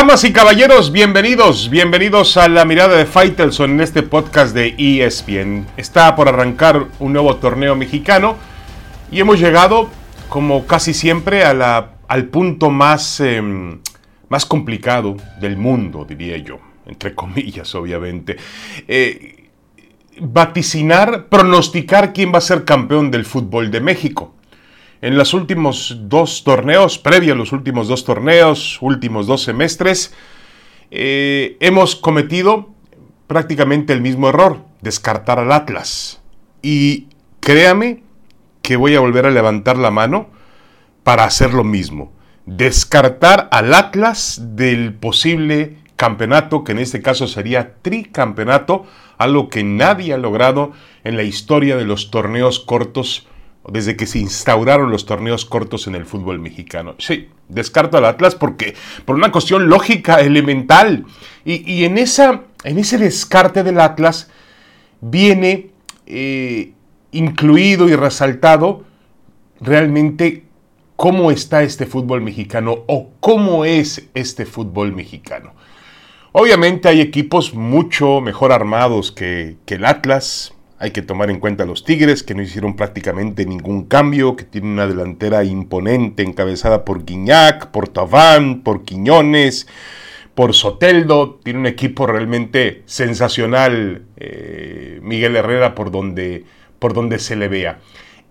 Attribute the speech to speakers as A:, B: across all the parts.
A: Damas y caballeros, bienvenidos, bienvenidos a la mirada de Faitelson en este podcast de ESPN. Está por arrancar un nuevo torneo mexicano y hemos llegado, como casi siempre, a la, al punto más, em, más complicado del mundo, diría yo, entre comillas, obviamente. Eh, vaticinar, pronosticar quién va a ser campeón del fútbol de México. En los últimos dos torneos, previo a los últimos dos torneos, últimos dos semestres, eh, hemos cometido prácticamente el mismo error, descartar al Atlas. Y créame que voy a volver a levantar la mano para hacer lo mismo. Descartar al Atlas del posible campeonato, que en este caso sería tricampeonato, algo que nadie ha logrado en la historia de los torneos cortos desde que se instauraron los torneos cortos en el fútbol mexicano. Sí, descarto al Atlas porque por una cuestión lógica, elemental. Y, en, esa, en ese descarte del Atlas viene eh, incluido y resaltado realmente cómo está este fútbol mexicano o cómo es este fútbol mexicano. Obviamente hay equipos mucho mejor armados que, que el Atlas, hay que tomar en cuenta a los Tigres, que no hicieron prácticamente ningún cambio, que tienen una delantera imponente encabezada por Guiñac, por Taván, por Quiñones, por Soteldo. Tiene un equipo realmente sensacional, eh, Miguel Herrera, por donde, por donde se le vea.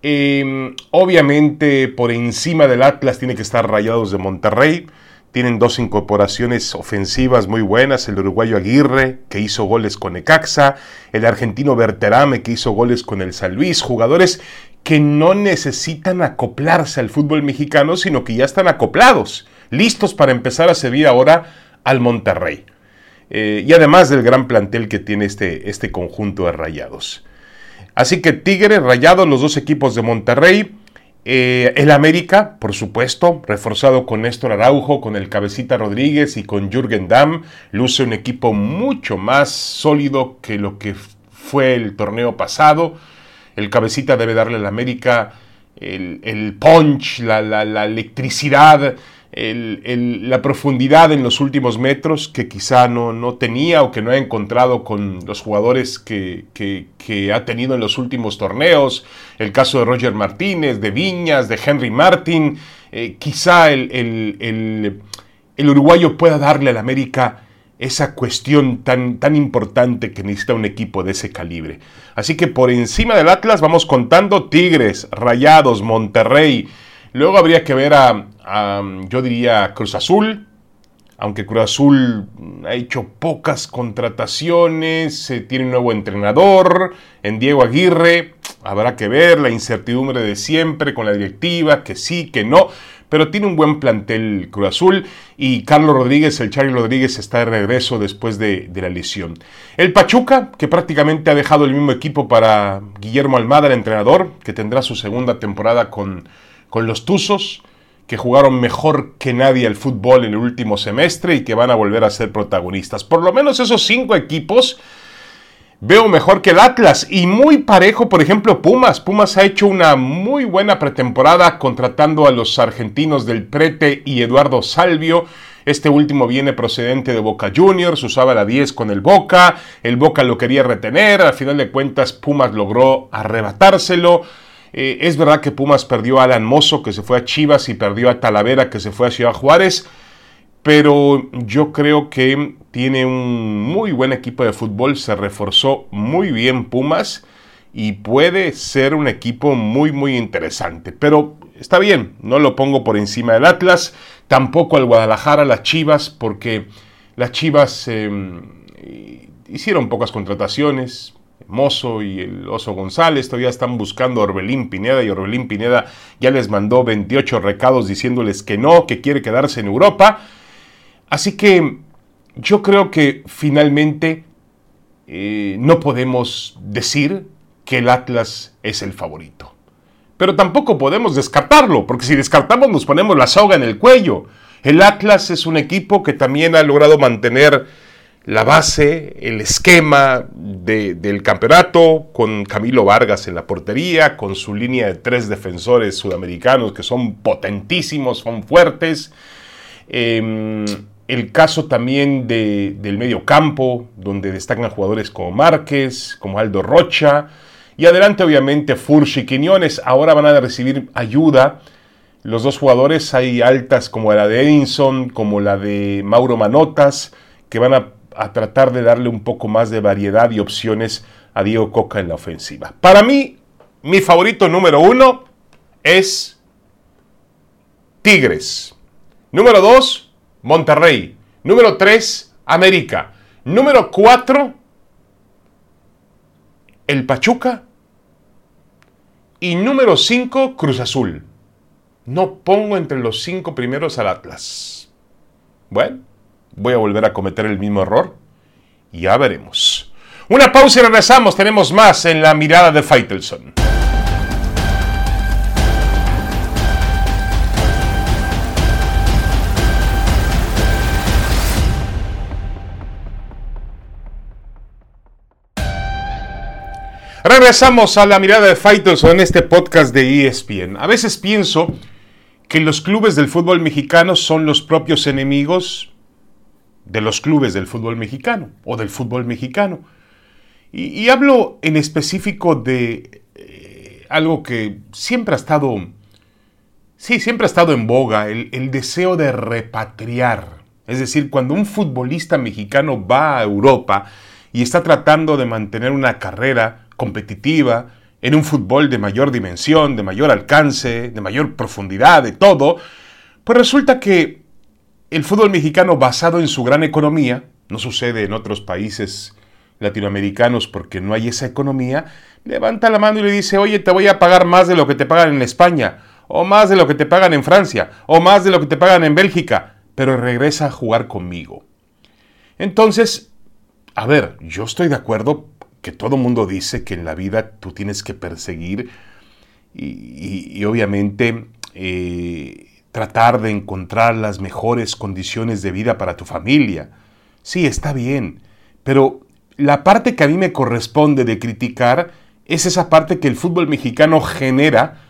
A: Em, obviamente, por encima del Atlas tiene que estar Rayados de Monterrey. Tienen dos incorporaciones ofensivas muy buenas, el uruguayo Aguirre, que hizo goles con Ecaxa, el argentino Berterame, que hizo goles con el San Luis, jugadores que no necesitan acoplarse al fútbol mexicano, sino que ya están acoplados, listos para empezar a servir ahora al Monterrey. Eh, y además del gran plantel que tiene este, este conjunto de rayados. Así que Tigre, Rayados, los dos equipos de Monterrey, eh, el América, por supuesto, reforzado con Néstor Araujo, con el Cabecita Rodríguez y con Jürgen Damm, luce un equipo mucho más sólido que lo que fue el torneo pasado. El Cabecita debe darle al América el, punch, la, la electricidad la profundidad en los últimos metros que quizá no, no, tenía o que no ha encontrado con los jugadores que, ha tenido en los últimos torneos. El caso de Roger Martínez, de Viñas, de Henry Martin. Eh, quizá el, uruguayo pueda darle al América esa cuestión tan, tan importante que necesita un equipo de ese calibre. Así que por encima del Atlas vamos contando Tigres, Rayados, Monterrey. Luego habría que ver a, yo diría, Cruz Azul, aunque Cruz Azul ha hecho pocas contrataciones, tiene un nuevo entrenador, en Diego Aguirre, habrá que ver la incertidumbre de siempre con la directiva, que sí, que no, pero tiene un buen plantel Cruz Azul y Carlos Rodríguez, el Charlie Rodríguez está de regreso después de, de, la lesión. El Pachuca, que prácticamente ha dejado el mismo equipo para Guillermo Almada, el entrenador, que tendrá su segunda temporada con con los Tuzos, que jugaron mejor que nadie el fútbol en el último semestre y que van a volver a ser protagonistas. Por lo menos esos cinco equipos veo mejor que el Atlas y muy parejo, por ejemplo, Pumas. Pumas ha hecho una muy buena pretemporada contratando a los argentinos del Prete y Eduardo Salvio. Este último viene procedente de Boca Juniors, usaba la 10 con el Boca, el Boca lo quería retener, al final de cuentas Pumas logró arrebatárselo. Eh, es verdad que Pumas perdió a Alan Mozo, que se fue a Chivas, y perdió a Talavera, que se fue a Ciudad Juárez, pero yo creo que tiene un muy buen equipo de fútbol, se reforzó muy bien Pumas y puede ser un equipo muy, muy interesante. Pero está bien, no lo pongo por encima del Atlas, tampoco al Guadalajara, las Chivas, porque las Chivas em, hicieron pocas contrataciones, Mozo y el Oso González todavía están buscando a Orbelín Pineda y Orbelín Pineda ya les mandó 28 recados diciéndoles que no, que quiere quedarse en Europa. Así que yo creo que finalmente eh, no podemos decir que el Atlas es el favorito. Pero tampoco podemos descartarlo, porque si descartamos nos ponemos la soga en el cuello. El Atlas es un equipo que también ha logrado mantener la base, el esquema del campeonato, con Camilo Vargas en la portería, con su línea de tres defensores sudamericanos que son potentísimos, son fuertes. Em, el caso también de, del medio campo, donde destacan jugadores como Márquez, como Aldo Rocha, y adelante obviamente Furch y Quiñones, ahora van a recibir ayuda. Los dos jugadores hay altas como la de Edinson, como la de Mauro Manotas, que van a, a tratar de darle un poco más de variedad y opciones a Diego Coca en la ofensiva. Para mí, mi favorito número uno es Tigres. Número dos, Monterrey. Número tres, América. Número cuatro, el Pachuca. Y número cinco, Cruz Azul. No pongo entre los cinco primeros al Atlas. Bueno, voy a volver a cometer el mismo error. Ya veremos. Una pausa y regresamos. Tenemos más en la mirada de Faitelson. Regresamos a la mirada de Faitelson en este podcast de ESPN. A veces pienso que los clubes del fútbol mexicano son los propios enemigos de los clubes del fútbol mexicano o del fútbol mexicano. Y, hablo en específico de eh, algo que siempre ha estado, sí, siempre ha estado en boga, el, el deseo de repatriar. Es decir, cuando un futbolista mexicano va a Europa y está tratando de mantener una carrera competitiva, en un fútbol de mayor dimensión, de mayor alcance, de mayor profundidad, de todo, pues resulta que el fútbol mexicano basado en su gran economía, no sucede en otros países latinoamericanos porque no hay esa economía, levanta la mano y le dice, oye, te voy a pagar más de lo que te pagan en España, o más de lo que te pagan en Francia, o más de lo que te pagan en Bélgica, pero regresa a jugar conmigo. Entonces, a ver, yo estoy de acuerdo que todo mundo dice que en la vida tú tienes que perseguir y, obviamente eh, tratar de encontrar las mejores condiciones de vida para tu familia. Sí, está bien, pero la parte que a mí me corresponde de criticar es esa parte que el fútbol mexicano genera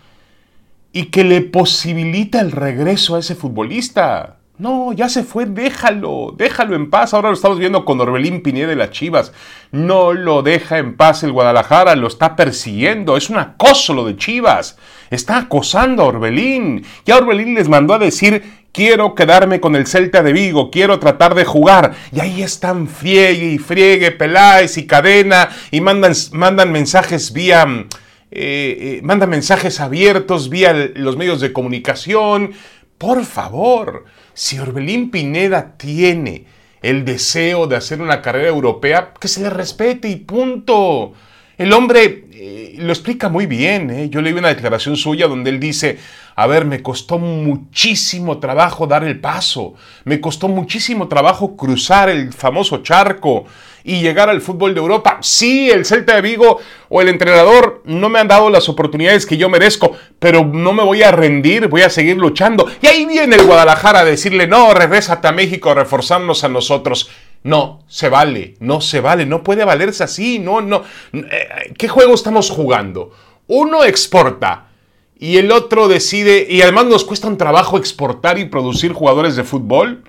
A: y que le posibilita el regreso a ese futbolista. No, ya se fue, déjalo, déjalo en paz. Ahora lo estamos viendo con Orbelín Pineda de las Chivas. No lo deja en paz el Guadalajara, lo está persiguiendo. Es un acoso lo de Chivas. Está acosando a Orbelín. Ya Orbelín les mandó a decir, quiero quedarme con el Celta de Vigo, quiero tratar de jugar. Y ahí están friegue y friegue Peláez y Cadena y mandan, mandan mensajes vía... Eh, eh, mandan mensajes abiertos vía los medios de comunicación. Por favor, si Orbelín Pineda tiene el deseo de hacer una carrera europea, que se le respete y punto. El hombre eh, lo explica muy bien. ¿eh? Yo leí una declaración suya donde él dice, a ver, me costó muchísimo trabajo dar el paso, me costó muchísimo trabajo cruzar el famoso charco y llegar al fútbol de Europa. Sí, el Celta de Vigo o el entrenador no me han dado las oportunidades que yo merezco, pero no me voy a rendir, voy a seguir luchando. Y ahí viene el Guadalajara a decirle, no, regrésate a México a reforzarnos a nosotros. No, se vale, no se vale, no puede valerse así, no, no. Eh, ¿Qué juego estamos jugando? Uno exporta y el otro decide, y además nos cuesta un trabajo exportar y producir jugadores de fútbol.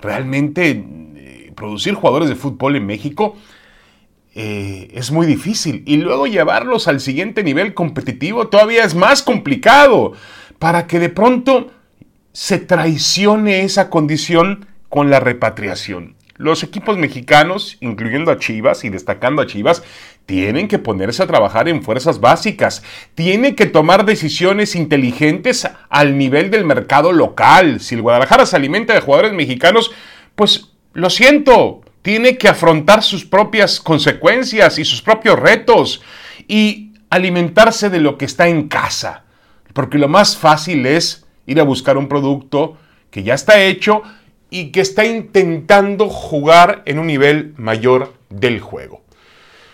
A: Realmente eh, producir jugadores de fútbol en México eh, es muy difícil. Y luego llevarlos al siguiente nivel competitivo todavía es más complicado. Para que de pronto se traicione esa condición con la repatriación. Los equipos mexicanos, incluyendo a Chivas y destacando a Chivas, tienen que ponerse a trabajar en fuerzas básicas, tienen que tomar decisiones inteligentes al nivel del mercado local. Si el Guadalajara se alimenta de jugadores mexicanos, pues lo siento, tiene que afrontar sus propias consecuencias y sus propios retos y alimentarse de lo que está en casa. Porque lo más fácil es ir a buscar un producto que ya está hecho y que está intentando jugar en un nivel mayor del juego.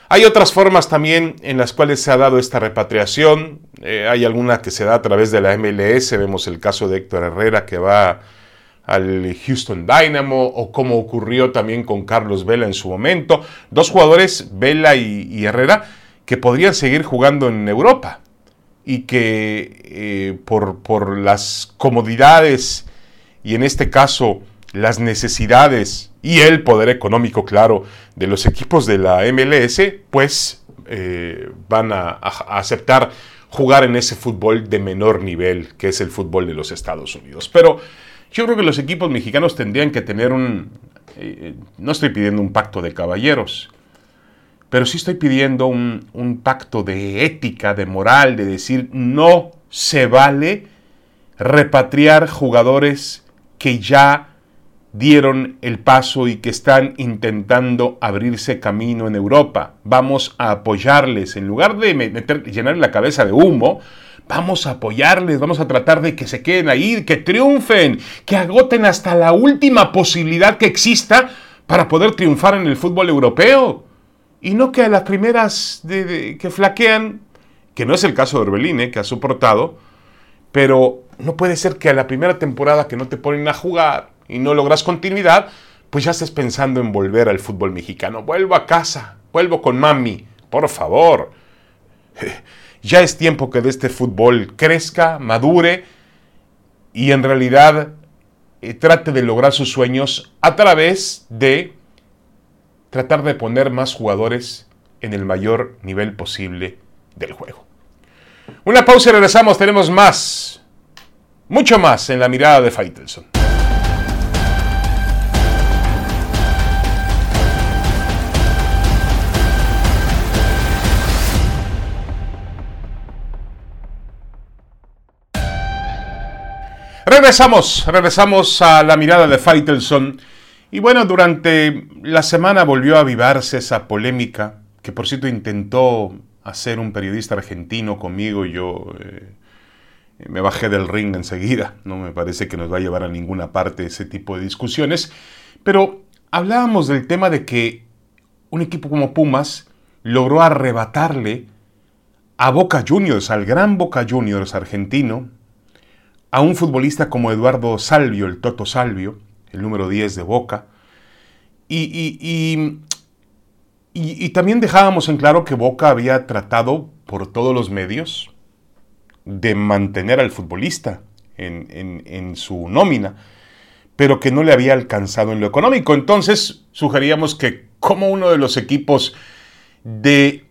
A: Hay otras formas también en las cuales se ha dado esta repatriación. Eh, hay alguna que se da a través de la MLS. Vemos el caso de Héctor Herrera que va al Houston Dynamo o como ocurrió también con Carlos Vela en su momento. Dos jugadores, Vela y, Herrera, que podrían seguir jugando en Europa y que eh, por, por las comodidades y en este caso las necesidades y el poder económico, claro, de los equipos de la MLS, pues eh, van a, aceptar jugar en ese fútbol de menor nivel, que es el fútbol de los Estados Unidos. Pero yo creo que los equipos mexicanos tendrían que tener un... Eh, no estoy pidiendo un pacto de caballeros, pero sí estoy pidiendo un, un pacto de ética, de moral, de decir, no se vale repatriar jugadores que ya dieron el paso y que están intentando abrirse camino en Europa. Vamos a apoyarles. En lugar de meter, llenar la cabeza de humo, vamos a apoyarles, vamos a tratar de que se queden ahí, que triunfen, que agoten hasta la última posibilidad que exista para poder triunfar en el fútbol europeo. Y no que a las primeras que flaquean, que no es el caso de Orbelín, eh, que ha soportado, pero no puede ser que a la primera temporada que no te ponen a jugar y no logras continuidad, pues ya estés pensando en volver al fútbol mexicano. Vuelvo a casa, vuelvo con mami, por favor. Ya es tiempo que de este fútbol crezca, madure y en realidad eh, trate de lograr sus sueños a través de tratar de poner más jugadores en el mayor nivel posible del juego. Una pausa y regresamos, tenemos más, mucho más en la mirada de Faitelson. Regresamos, regresamos a la mirada de Faitelson. Y bueno, durante la semana volvió a avivarse esa polémica que por cierto intentó hacer un periodista argentino conmigo y yo eh, me bajé del ring enseguida. No me parece que nos va a llevar a ninguna parte ese tipo de discusiones. Pero hablábamos del tema de que un equipo como Pumas logró arrebatarle a Boca Juniors, al gran Boca Juniors argentino, a un futbolista como Eduardo Salvio, el Toto Salvio, el número 10 de Boca, y, y, también dejábamos en claro que Boca había tratado por todos los medios de mantener al futbolista en, en su nómina, pero que no le había alcanzado en lo económico. Entonces sugeríamos que como uno de los equipos de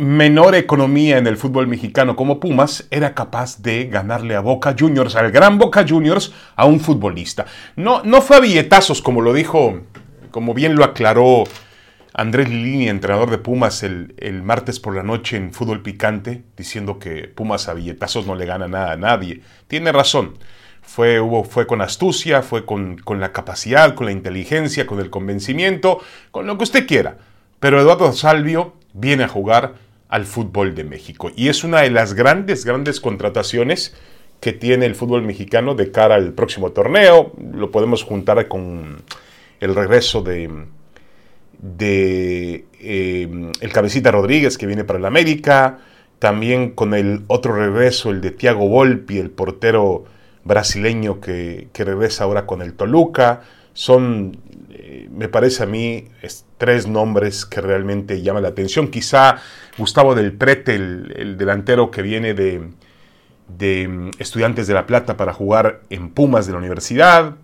A: menor economía en el fútbol mexicano como Pumas era capaz de ganarle a Boca Juniors, al gran Boca Juniors, a un futbolista. No, no fue a billetazos, como lo dijo, como bien lo aclaró Andrés Lilini, entrenador de Pumas, el, martes por la noche en Fútbol Picante, diciendo que Pumas a billetazos no le gana nada a nadie. Tiene razón. Fue, hubo, fue con astucia, fue con, con la capacidad, con la inteligencia, con el convencimiento, con lo que usted quiera. Pero Eduardo Salvio viene a jugar al fútbol de México. Y es una de las grandes, grandes contrataciones que tiene el fútbol mexicano de cara al próximo torneo. Lo podemos juntar con el regreso de, de eh, el cabecita Rodríguez que viene para el América, también con el otro regreso, el de Thiago Volpi, el portero brasileño que, que regresa ahora con el Toluca. Son me parece a mí tres nombres que realmente llaman la atención. Quizá Gustavo del Prete, el, delantero que viene de, mm, Estudiantes de La Plata para jugar en Pumas de la universidad.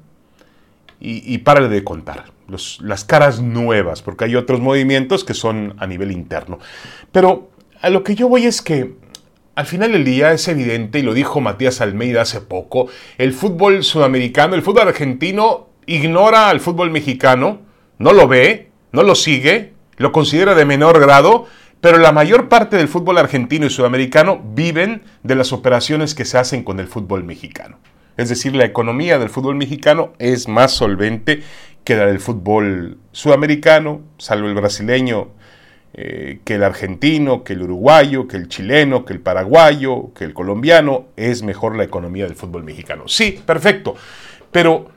A: Y, y párale de contar. las caras nuevas, porque hay otros movimientos que son a nivel interno. Pero a lo que yo voy es que al final del día es evidente, y lo dijo Matías Almeida hace poco, el fútbol sudamericano, el fútbol argentino ignora al fútbol mexicano, no lo ve, no lo sigue, lo considera de menor grado, pero la mayor parte del fútbol argentino y sudamericano viven de las operaciones que se hacen con el fútbol mexicano. Es decir, la economía del fútbol mexicano es más solvente que la del fútbol sudamericano, salvo el brasileño, eh, que el argentino, que el uruguayo, que el chileno, que el paraguayo, que el colombiano. Es mejor la economía del fútbol mexicano. Sí, perfecto. Pero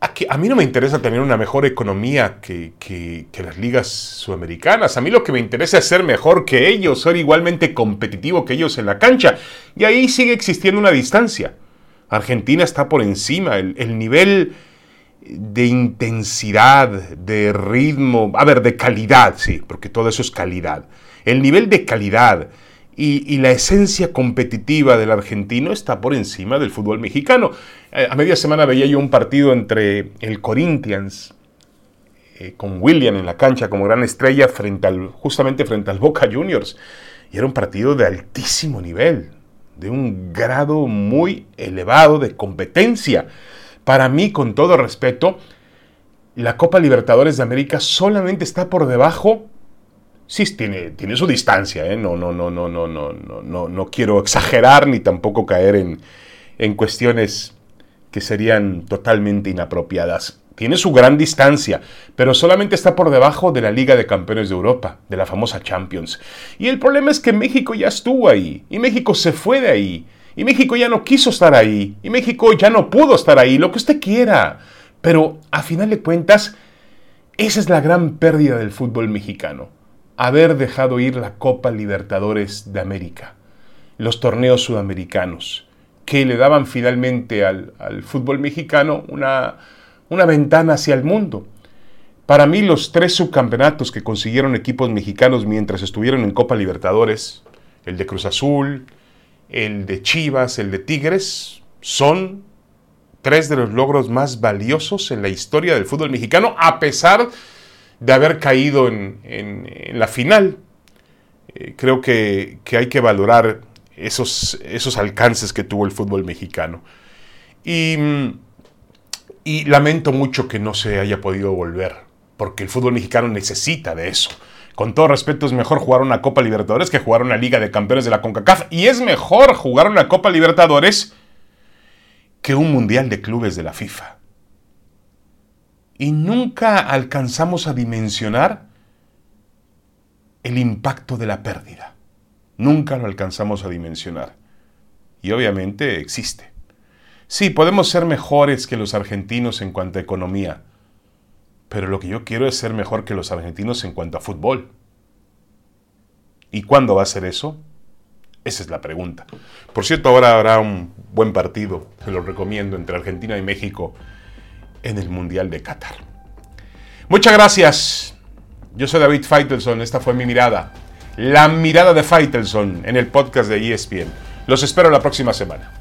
A: a mí no me interesa tener una mejor economía que, las ligas sudamericanas. A mí lo que me interesa es ser mejor que ellos, ser igualmente competitivo que ellos en la cancha. Y ahí sigue existiendo una distancia. Argentina está por encima. El, nivel de intensidad, de ritmo, a ver, de calidad, sí, porque todo eso es calidad. El nivel de calidad y, la esencia competitiva del argentino está por encima del fútbol mexicano. Eh, a media semana veía yo un partido entre el Corinthians, eh, con William en la cancha como gran estrella, justamente frente al Boca Juniors. Y era un partido de altísimo nivel, de un grado muy elevado de competencia. Para mí, con todo respeto, la Copa Libertadores de América solamente está por debajo sí tiene, tiene su distancia, ¿eh? no, no, no, no, no, no, no, no quiero exagerar ni tampoco caer en, en cuestiones que serían totalmente inapropiadas. Tiene su gran distancia, pero solamente está por debajo de la Liga de Campeones de Europa, de la famosa Champions. Y el problema es que México ya estuvo ahí, y México se fue de ahí, y México ya no quiso estar ahí, y México ya no pudo estar ahí, lo que usted quiera. Pero a final de cuentas, esa es la gran pérdida del fútbol mexicano haber dejado ir la Copa Libertadores de América, los torneos sudamericanos, que le daban finalmente al, fútbol mexicano una, una ventana hacia el mundo. Para mí los tres subcampeonatos que consiguieron equipos mexicanos mientras estuvieron en Copa Libertadores, el de Cruz Azul, el de Chivas, el de Tigres, son tres de los logros más valiosos en la historia del fútbol mexicano, a pesar de haber caído en, la final. Eh, creo que, hay que valorar esos, esos alcances que tuvo el fútbol mexicano. Y, y lamento mucho que no se haya podido volver, porque el fútbol mexicano necesita de eso. Con todo respeto, es mejor jugar una Copa Libertadores que jugar una Liga de Campeones de la CONCACAF. Y es mejor jugar una Copa Libertadores que un Mundial de Clubes de la FIFA y nunca alcanzamos a dimensionar el impacto de la pérdida. Nunca lo alcanzamos a dimensionar. Y obviamente existe. Sí, podemos ser mejores que los argentinos en cuanto a economía, pero lo que yo quiero es ser mejor que los argentinos en cuanto a fútbol. ¿Y cuándo va a ser eso? Esa es la pregunta. Por cierto, ahora habrá un buen partido, se lo recomiendo, entre Argentina y México en el Mundial de Qatar. Muchas gracias. Yo soy David Feitelson, esta fue mi mirada. La mirada de Feitelson en el podcast de ESPN. Los espero la próxima semana.